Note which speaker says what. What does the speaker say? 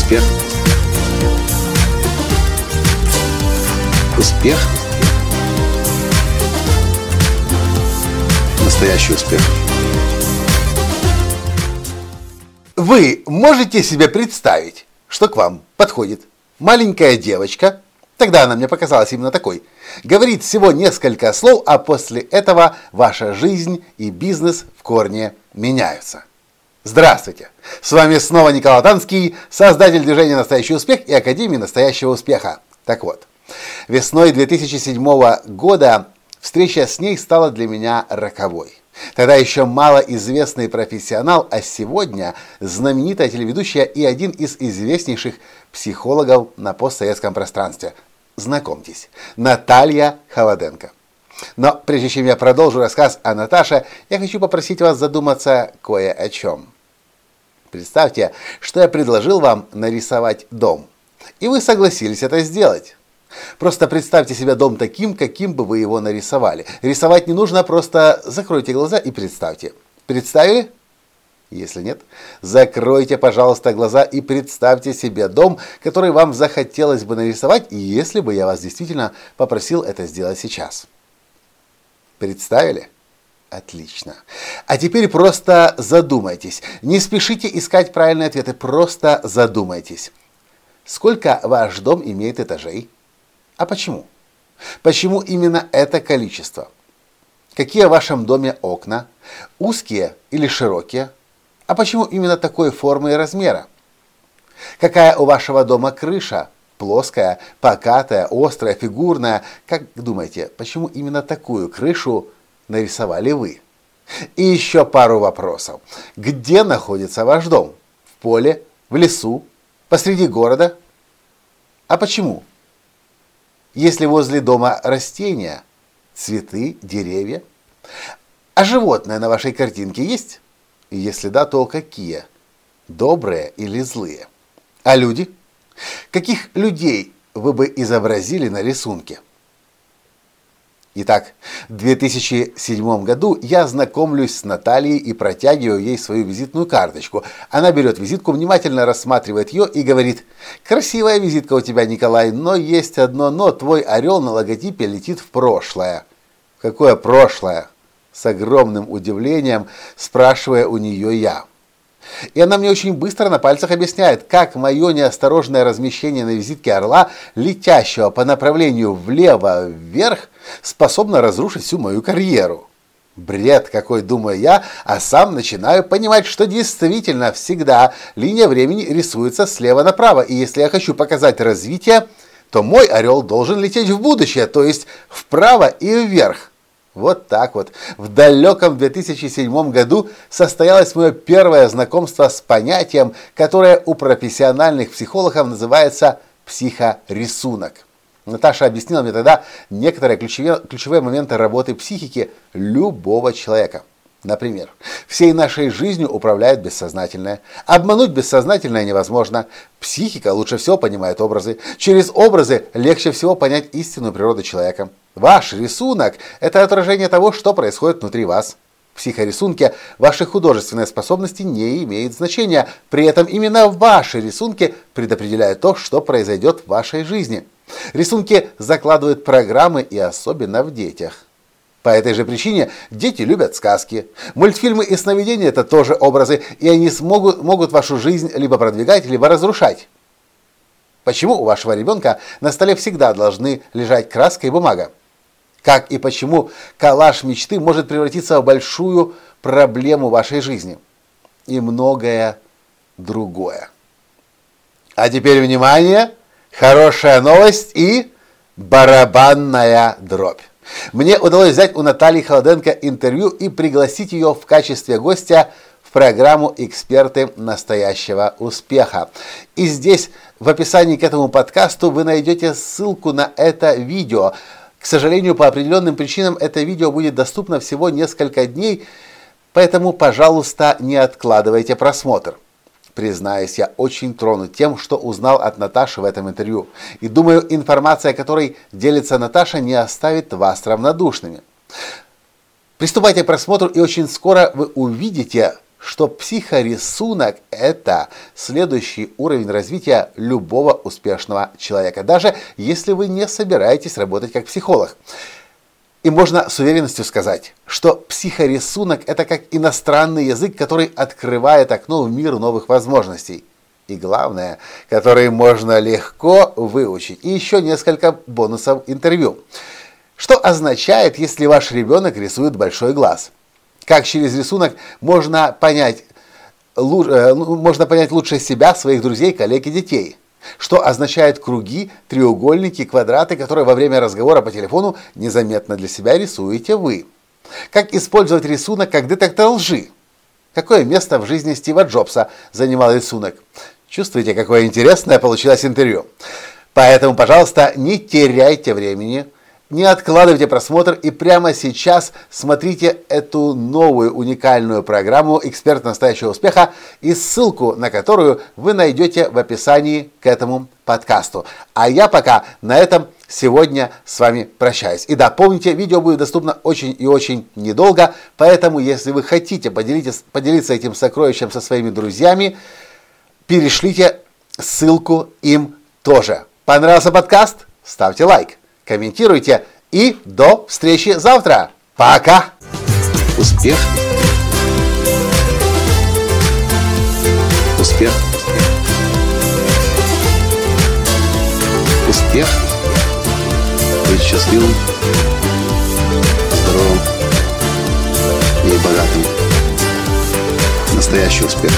Speaker 1: Успех. Успех. Настоящий успех.
Speaker 2: Вы можете себе представить, что к вам подходит маленькая девочка, тогда она мне показалась именно такой, говорит всего несколько слов, а после этого ваша жизнь и бизнес в корне меняются. Здравствуйте! С вами снова Николай Танский, создатель движения «Настоящий успех» и Академии «Настоящего успеха». Так вот, весной 2007 года встреча с ней стала для меня роковой. Тогда еще малоизвестный профессионал, а сегодня знаменитая телеведущая и один из известнейших психологов на постсоветском пространстве. Знакомьтесь, Наталья Холоденко. Но прежде чем я продолжу рассказ о Наташе, я хочу попросить вас задуматься кое о чем. Представьте, что я предложил вам нарисовать дом, и вы согласились это сделать. Просто представьте себе дом таким, каким бы вы его нарисовали. Рисовать не нужно, просто закройте глаза и представьте. Представили? Если нет, закройте, пожалуйста, глаза и представьте себе дом, который вам захотелось бы нарисовать, если бы я вас действительно попросил это сделать сейчас. Представили? Отлично. А теперь просто задумайтесь. Не спешите искать правильные ответы, просто задумайтесь. Сколько ваш дом имеет этажей? А почему? Почему именно это количество? Какие в вашем доме окна? Узкие или широкие? А почему именно такой формы и размера? Какая у вашего дома крыша? Плоская, покатая, острая, фигурная. Как думаете, почему именно такую крышу нарисовали вы? И еще пару вопросов. Где находится ваш дом? В поле? В лесу? Посреди города? А почему? Если возле дома растения, цветы, деревья? А животные на вашей картинке есть? Если да, то какие? Добрые или злые? А люди? Каких людей вы бы изобразили на рисунке? Итак, в 2007 году я знакомлюсь с Натальей и протягиваю ей свою визитную карточку. Она берет визитку, внимательно рассматривает ее и говорит, «Красивая визитка у тебя, Николай, но есть одно «но». Твой орел на логотипе летит в прошлое». «Какое прошлое?» С огромным удивлением спрашивая у нее я. И она мне очень быстро на пальцах объясняет, как мое неосторожное размещение на визитке орла, летящего по направлению влево-вверх, способно разрушить всю мою карьеру. Бред какой, думаю я, а сам начинаю понимать, что действительно всегда линия времени рисуется слева направо, и если я хочу показать развитие, то мой орел должен лететь в будущее, то есть вправо и вверх. Вот так вот. В далеком 2007 году состоялось мое первое знакомство с понятием, которое у профессиональных психологов называется психорисунок. Наташа объяснила мне тогда некоторые ключевые, ключевые моменты работы психики любого человека. Например, всей нашей жизнью управляет бессознательное. Обмануть бессознательное невозможно. Психика лучше всего понимает образы. Через образы легче всего понять истинную природу человека. Ваш рисунок – это отражение того, что происходит внутри вас. В психорисунке ваши художественные способности не имеют значения. При этом именно ваши рисунки предопределяют то, что произойдет в вашей жизни. Рисунки закладывают программы и особенно в детях. По этой же причине дети любят сказки. Мультфильмы и сновидения – это тоже образы, и они смогут, могут вашу жизнь либо продвигать, либо разрушать. Почему у вашего ребенка на столе всегда должны лежать краска и бумага? Как и почему коллаж мечты может превратиться в большую проблему вашей жизни? И многое другое. А теперь внимание, хорошая новость и барабанная дробь. Мне удалось взять у Натальи Холоденко интервью и пригласить ее в качестве гостя в программу «Эксперты настоящего успеха». И здесь в описании к этому подкасту вы найдете ссылку на это видео. К сожалению, по определенным причинам это видео будет доступно всего несколько дней, поэтому, пожалуйста, не откладывайте просмотр. Признаюсь, я очень тронут тем, что узнал от Наташи в этом интервью. И думаю, информация, которой делится Наташа, не оставит вас равнодушными. Приступайте к просмотру, и очень скоро вы увидите, что психорисунок – это следующий уровень развития любого успешного человека, даже если вы не собираетесь работать как психолог. И можно с уверенностью сказать, что психорисунок – это как иностранный язык, который открывает окно в мир новых возможностей. И главное, который можно легко выучить. И еще несколько бонусов интервью. Что означает, если ваш ребенок рисует большой глаз? Как через рисунок можно понять, э, можно понять лучше себя, своих друзей, коллег и детей? Что означают круги, треугольники, квадраты, которые во время разговора по телефону незаметно для себя рисуете вы? Как использовать рисунок как детектор лжи? Какое место в жизни Стива Джобса занимал рисунок? Чувствуете, какое интересное получилось интервью? Поэтому, пожалуйста, не теряйте времени – не откладывайте просмотр и прямо сейчас смотрите эту новую уникальную программу «Эксперт настоящего успеха» и ссылку на которую вы найдете в описании к этому подкасту. А я пока на этом сегодня с вами прощаюсь. И да, помните, видео будет доступно очень и очень недолго, поэтому если вы хотите поделиться, этим сокровищем со своими друзьями, перешлите ссылку им тоже. Понравился подкаст? Ставьте лайк комментируйте и до встречи завтра. Пока!
Speaker 1: Успех! Успех! Успех! Быть счастливым, здоровым и богатым. Настоящий успех!